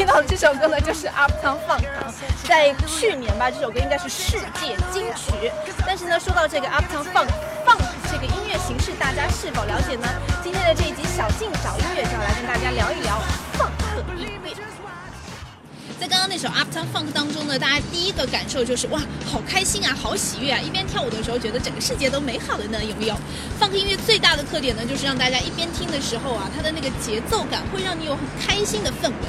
听到。这首歌呢，就是 Uptown Funk，在去年吧，这首歌应该是世界金曲。但是呢，说到这个 Uptown Funk，Funk 这个音乐形式，大家是否了解呢？今天的这一集小静找音乐，就要来跟大家聊一聊放克音乐。在刚刚那首 Uptown Funk 当中呢，大家第一个感受就是哇，好开心啊，好喜悦啊！一边跳舞的时候，觉得整个世界都美好了呢，有没有？Funk 音乐最大的特点呢，就是让大家一边听的时候啊，它的那个节奏感会让你有很开心的氛围。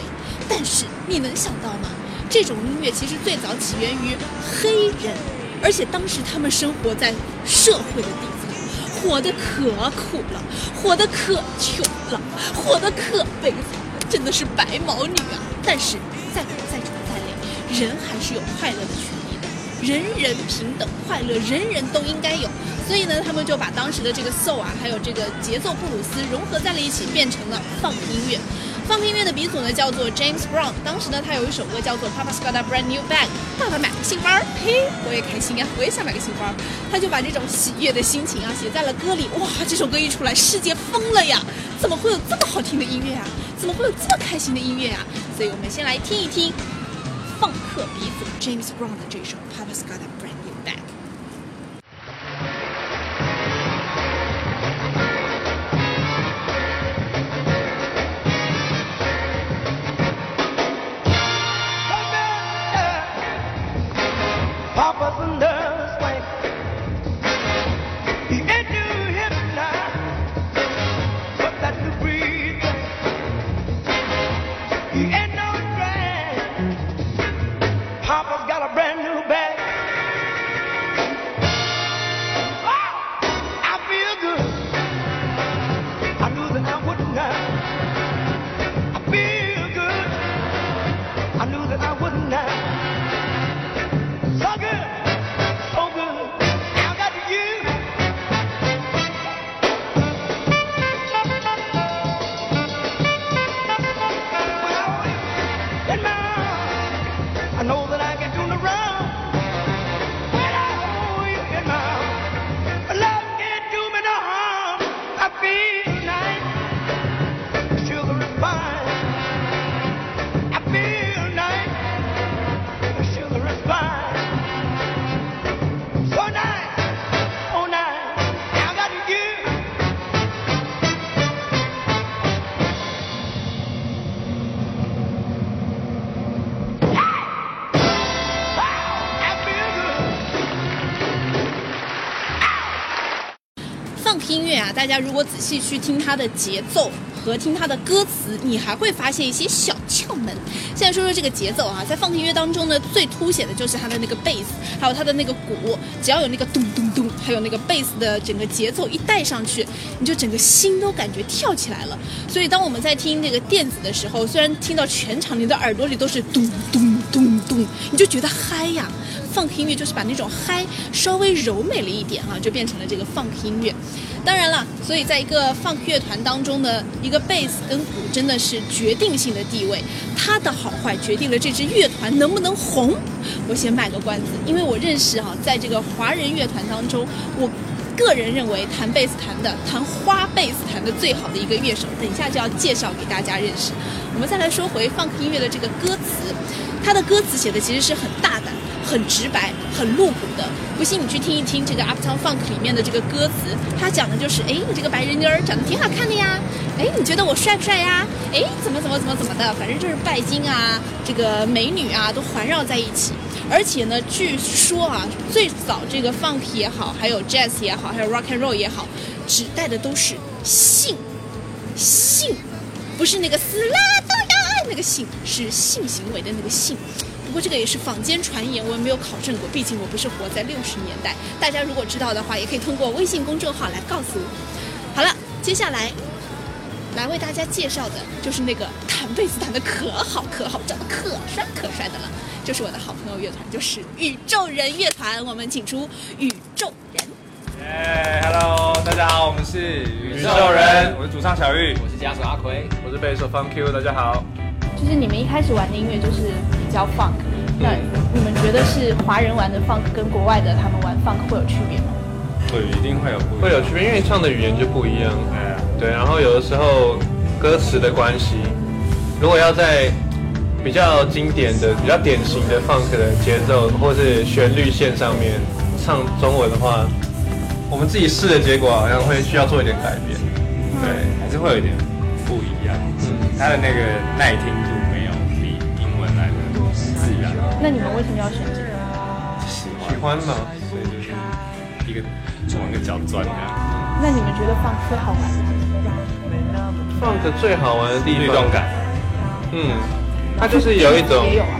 但是你能想到吗？这种音乐其实最早起源于黑人，而且当时他们生活在社会的底层，活得可苦了，活得可穷了，活得可悲惨，真的是白毛女啊！但是。再苦再穷再累，人还是有快乐的权利的。人人平等，快乐人人都应该有。所以呢，他们就把当时的这个 soul 啊，还有这个节奏布鲁斯融合在了一起，变成了 funk 音乐。放音乐的鼻祖呢叫做 James Brown，当时呢他有一首歌叫做 Papa's Got a Brand New Bag，爸爸买个新包，嘿，我也开心啊，我也想买个新包。他就把这种喜悦的心情啊写在了歌里。哇，这首歌一出来，世界疯了呀！怎么会有这么好听的音乐啊？怎么会有这么开心的音乐啊？所以我们先来听一听放克鼻祖 James Brown 的这首 Papa's Got a Brand New 放。音乐啊，大家如果仔细去听它的节奏和听它的歌词，你还会发现一些小窍门。现在说说这个节奏啊，在放音乐当中呢，最凸显的就是它的那个贝斯，还有它的那个鼓。只要有那个咚咚咚，还有那个贝斯的整个节奏一带上去，你就整个心都感觉跳起来了。所以当我们在听那个电子的时候，虽然听到全场你的耳朵里都是咚咚咚咚，你就觉得嗨呀。放音乐就是把那种嗨稍微柔美了一点哈，就变成了这个放音乐。当然了，所以在一个放乐团当中的一个贝斯跟鼓真的是决定性的地位，它的好坏决定了这支乐团能不能红。我先卖个关子，因为我认识哈，在这个华人乐团当中，我个人认为弹贝斯弹的弹花贝斯弹的最好的一个乐手，等一下就要介绍给大家认识。我们再来说回放克音乐的这个歌词，它的歌词写的其实是很大胆。很直白，很露骨的。不信你去听一听这个 Uptown Funk 里面的这个歌词，它讲的就是：哎，你这个白人妞儿长得挺好看的呀。哎，你觉得我帅不帅呀？哎，怎么怎么怎么怎么的，反正就是拜金啊，这个美女啊，都环绕在一起。而且呢，据说啊，最早这个 Funk 也好，还有 Jazz 也好，还有 Rock and Roll 也好，指代的都是性，性，不是那个斯拉多亚那个性，是性行为的那个性。不过这个也是坊间传言，我也没有考证过。毕竟我不是活在六十年代。大家如果知道的话，也可以通过微信公众号来告诉我。好了，接下来来为大家介绍的就是那个弹贝斯弹的可好可好，长得可帅可帅的了，就是我的好朋友乐团，就是宇宙人乐团。我们请出宇宙人。耶，Hello，大家好，我们是宇宙人，我是主唱小玉，我是吉他手阿奎，我是贝斯手 Fun Q，大家好。就是你们一开始玩的音乐就是比较 funk，那你们觉得是华人玩的 funk 跟国外的他们玩 funk 会有区别吗？会，一定会有不会有区别，因为唱的语言就不一样。哎，对，然后有的时候歌词的关系，如果要在比较经典的、比较典型的 funk 的节奏或是旋律线上面唱中文的话，我们自己试的结果好像会需要做一点改变。对，还是会有一点不一样。嗯，它的那个耐听那你们为什么要选这个？喜喜欢吗？所以就是一个往一个角钻的。那你们觉得放最好玩的？funk 最好玩的地方，律动感，嗯，它就是有一种也有啊。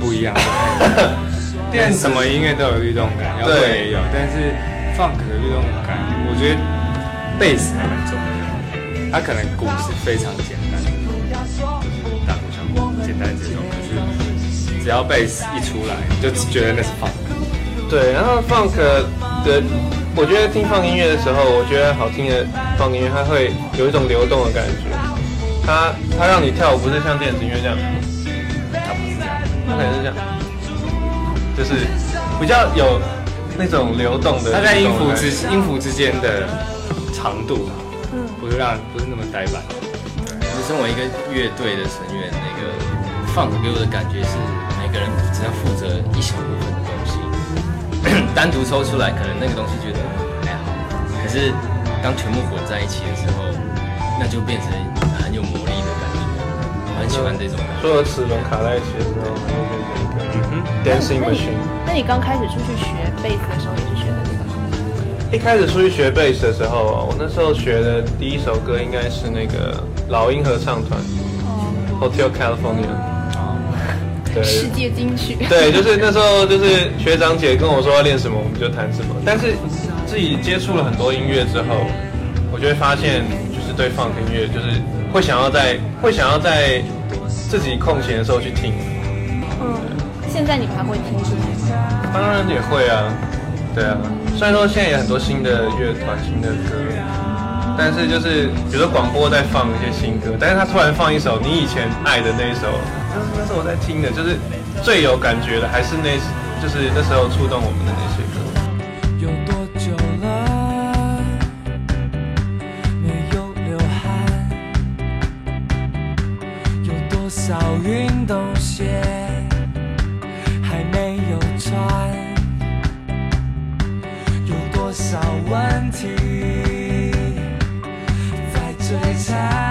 不一样。电子什么音乐都有律动感，摇滚对也有，但是 funk 的律动感，我觉得贝斯还蛮重要的。它可能鼓是非常简单的，就是大鼓小鼓简单节奏，可是只要贝斯一出来，你就觉得那是 funk。对，然后 funk 的，我觉得听放音乐的时候，我觉得好听的放音乐，它会有一种流动的感觉。它它让你跳舞不是像电子音乐这样，它不是这样，它可能是这样，就是比较有那种流动的。它在音符之音符之间的长度，嗯不是让不是那么呆板。就身为一个乐队的成员，那个 funk 给我的感觉是，每个人只要负责一小部分的东西，单独抽出来，可能那个东西觉得还好，可是当全部混在一起的时候，那就变成很有魔力的感觉。我很喜欢这种感觉。所有齿轮卡在一起的时候，它就变成一个 dancing 那你 machine。那你刚开始出去学贝斯的时候，也是学的这个？一开始出去学贝斯的时候，我那时候学的第一首歌应该是那个老鹰合唱团，Hotel California。对世界金曲。对，就是那时候就是学长姐跟我说要练什么，我们就弹什么。但是自己接触了很多音乐之后，我就会发现，就是对 funk 音乐，就是会想要在会想要在自己空闲的时候去听。嗯，现在你们还会听这些吗？当然也会啊，对啊。虽然说现在有很多新的乐团、新的歌，但是就是比如说广播在放一些新歌，但是他突然放一首你以前爱的那一首，就是那是我在听的，就是最有感觉的，还是那，就是那时候触动我们的那些歌。有多久了没有流汗？有多少运动鞋还没有穿？有多少问题在追缠？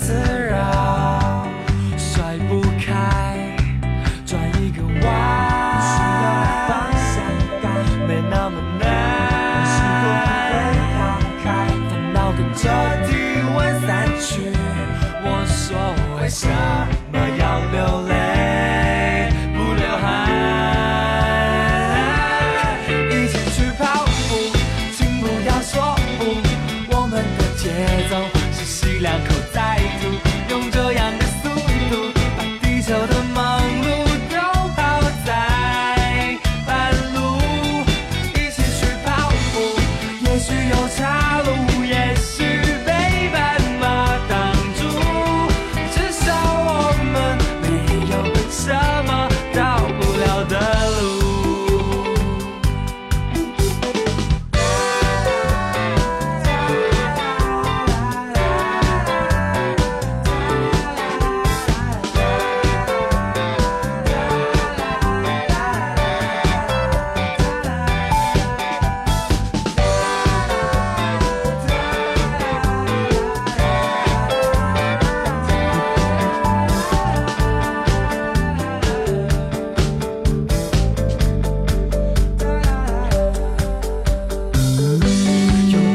answer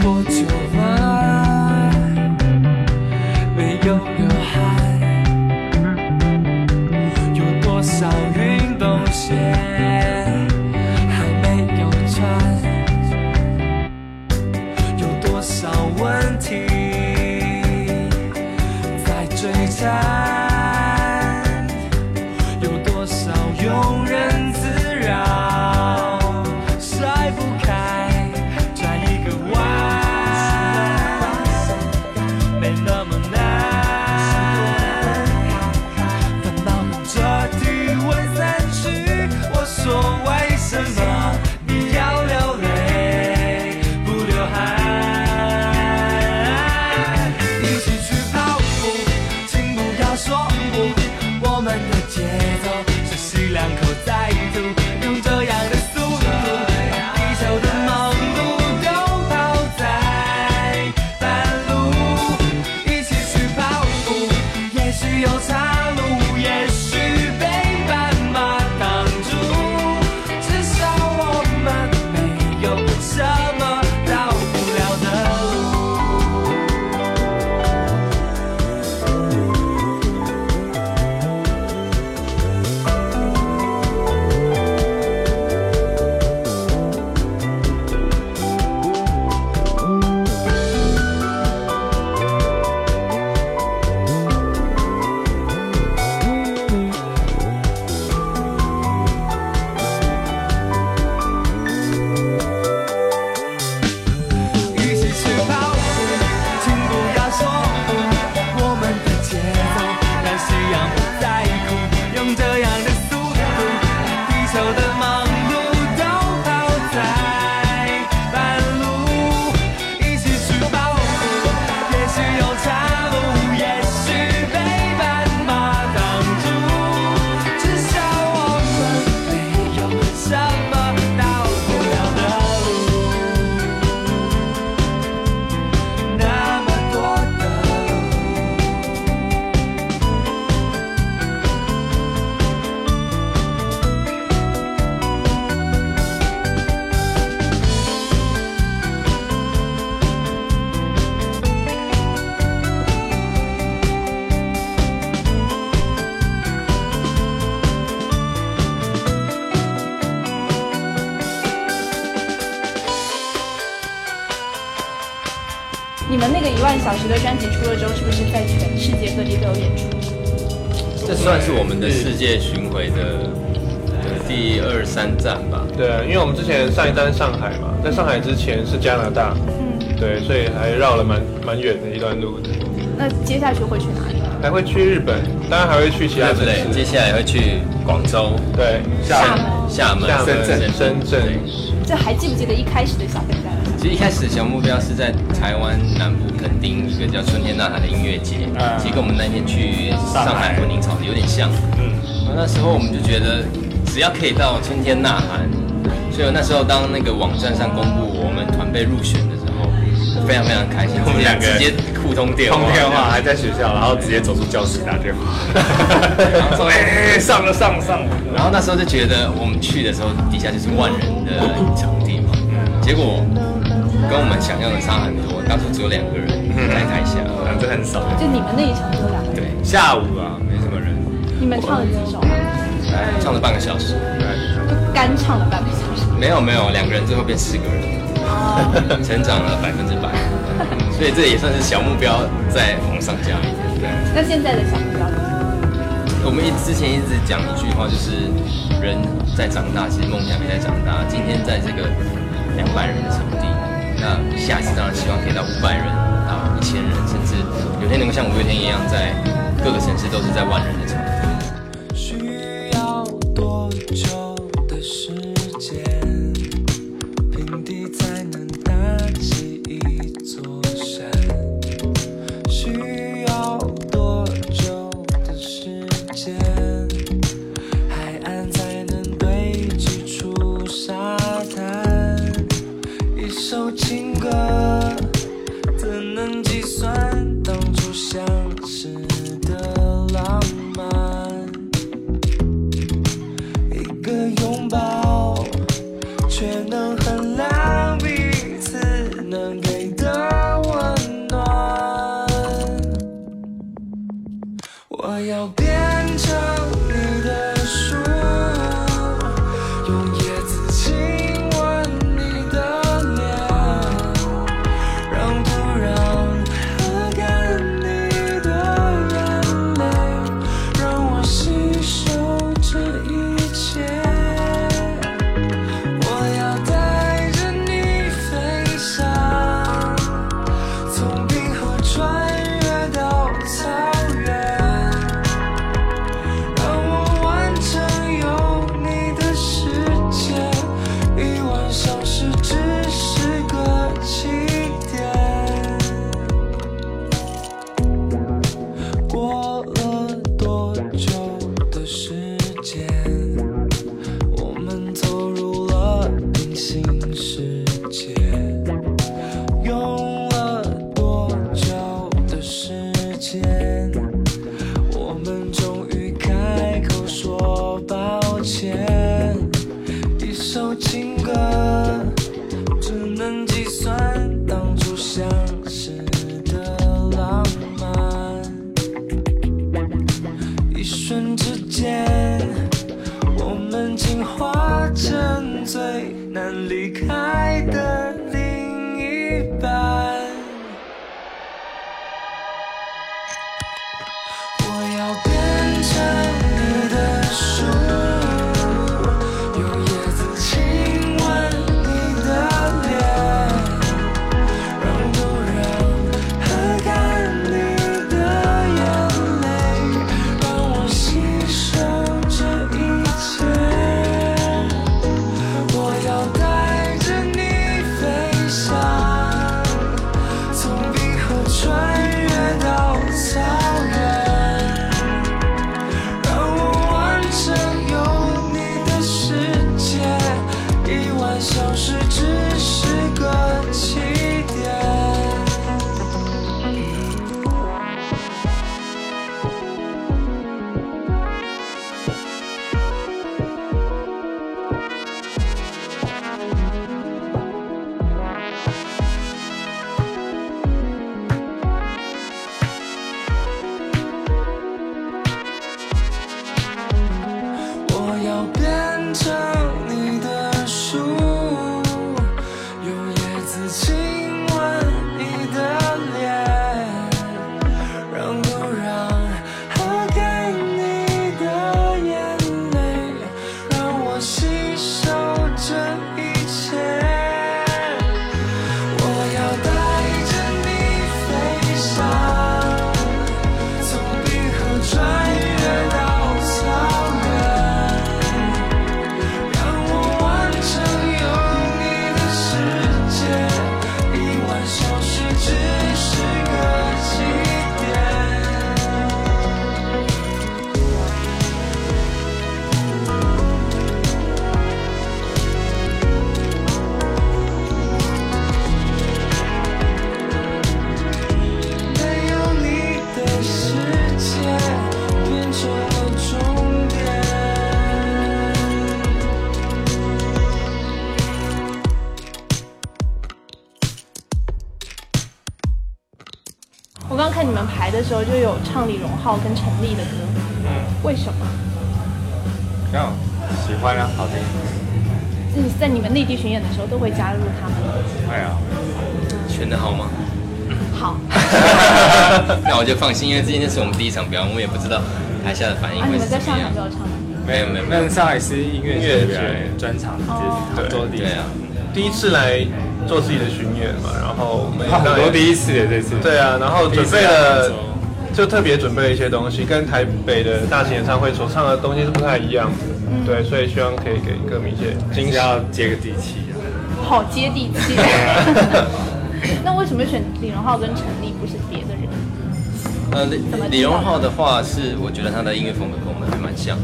多久了？没有。时的专辑出了之后，是不是在全世界各地都有演出？这算是我们的世界巡回的的第二三站吧。对啊，因为我们之前上一站是上海嘛，在上海之前是加拿大，嗯对，所以还绕了蛮蛮远的一段路的，那接下去会去哪里？还会去日本，当然还会去其他城对不对？接，下来会去广州、对，厦门。厦门、厦门、深圳、深圳，这还记不记得一开始的小笨蛋？其实一开始小目标是在台湾南部垦丁一个叫春天呐喊的音乐节，嗯。其实跟我们那天去上海混凝草的有点像。嗯，然后那时候我们就觉得，只要可以到春天呐喊，所以那时候当那个网站上公布我们团被入选的时候，非常非常开心，我们两个直接互通电话，通电话还在学校，然后直接走出教室打电话，然后说哎、上了上了上。了，然后那时候就觉得我们去的时候底下就是万人的场地嘛，结果跟我们想象的差很多，当初只有两个人在台下，嗯，这很少。就你们那一场只有两个人，对，下午啊，没什么人，你们唱了几首啊？唱了半个小时，对，就干唱了半个小时。没有没有，两个人最后变四个人，成长了百分之百，所以这也算是小目标再往上加一点。对，那现在的小目标是什么？我们一之前一直讲一句话，就是人在长大，其实梦想也在长大。今天在这个两百人的场地，那下一次当然希望可以到五百人，到一千人，甚至有天能够像五月天一样，在各个城市都是在万人的场一首情歌，怎能计算当初相识的浪漫？一个拥抱，看你们排的时候就有唱李荣浩跟陈粒的歌，嗯，为什么？这样喜欢啊，好听。嗯，在你们内地巡演的时候都会加入他们。哎呀，选的好吗？好，那我就放心，因为今天是我们第一场表演，我们也不知道台下的反应啊，你会们在上海就。有唱吗？没有没有没有那上海是音乐节节专场，哦这是杭州第一对啊场，，第一次来做自己的巡演嘛，然后我们 很多第一次的这次。对啊，然后准备了，就特别准备了一些东西，跟台北的大型演唱会所唱的东西是不太一样的。对，所以希望可以给歌迷一些惊喜。是要接个地气啊。好接地气。那为什么选李荣浩跟陈粒，不是别的人？呃，李李荣浩的话是，我觉得他的音乐风格跟我们还蛮像，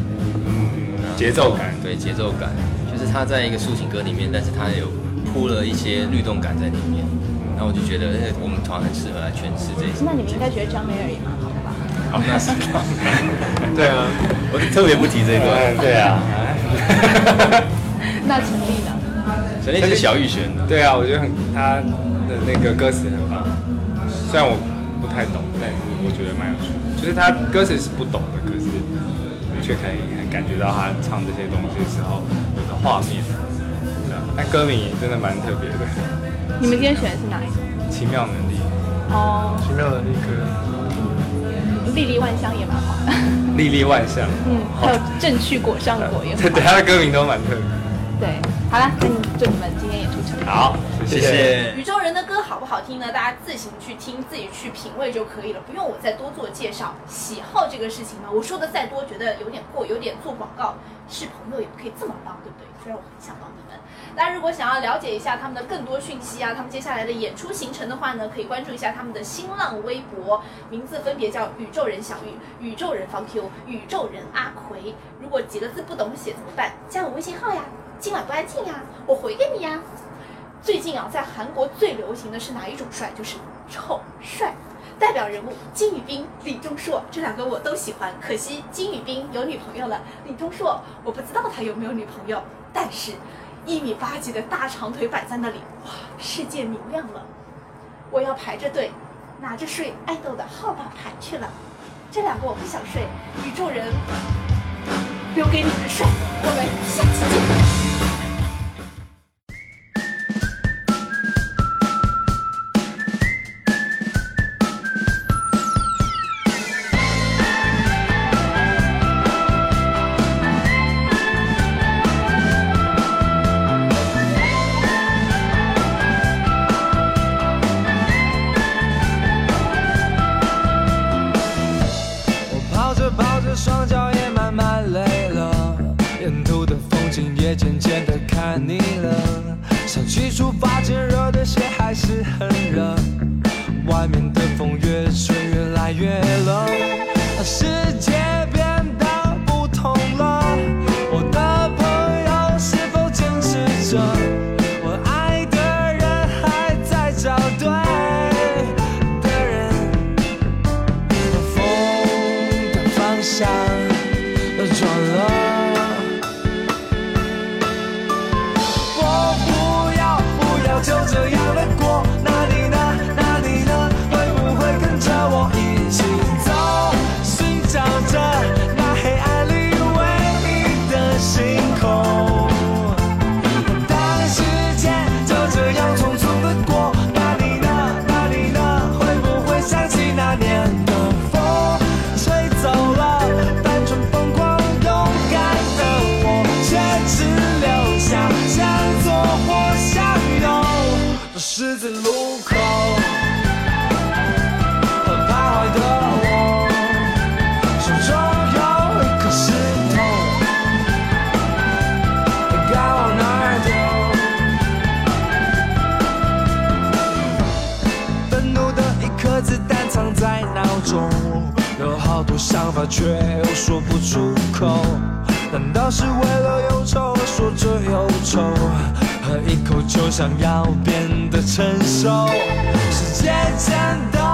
节奏感对节奏感，就是他在一个抒情歌里面，但是他有铺了一些律动感在里面，然后我就觉得，哎，我们团很适合来诠释这一首。那你们应该觉得张美尔也蛮好的吧？好，那是 对啊，我特别不提这一段。嗯，对啊。那陈立呢？陈立是小玉选的，对啊，我觉得很他的那个歌词很棒，虽然我不太懂，但是我觉得蛮有趣的。就是他歌词是不懂的，可是却可以很感觉到他唱这些东西的时候有的画面。对啊，但歌名也真的蛮特别的，你们今天选的是哪一个？奇妙能力，哦，奇妙能力歌。历历万象也蛮好的。历历万象。嗯，还有正去果上果也对对。他的歌名都蛮特别。对，好了，那你祝你们今天演出成功。好，谢谢。宇宙人的歌好不好听呢？大家自行去听，自己去品味就可以了，不用我再多做介绍。喜好这个事情呢，我说的再多，觉得有点过，有点做广告。是朋友也不可以这么帮，对不对？虽然我很想帮你们。大家如果想要了解一下他们的更多讯息啊，他们接下来的演出行程的话呢，可以关注一下他们的新浪微博，名字分别叫宇宙人小玉、宇宙人方 Q、宇宙人阿奎。如果几个字不懂写怎么办？加我微信号呀。今晚不安静呀，我回给你呀。最近啊，在韩国最流行的是哪一种帅？就是丑帅。代表人物金宇彬、李钟硕这两个我都喜欢，可惜金宇彬有女朋友了，李钟硕我不知道他有没有女朋友。但是，一米八几的大长腿摆在那里，哇，世界明亮了。我要排着队，拿着睡爱豆的号码牌去了。这两个我不想睡，宇宙人留给你们睡。我们下期见。想起出发前热的鞋还是很热，外面的风越吹越来越冷，想要变得成熟？世界真的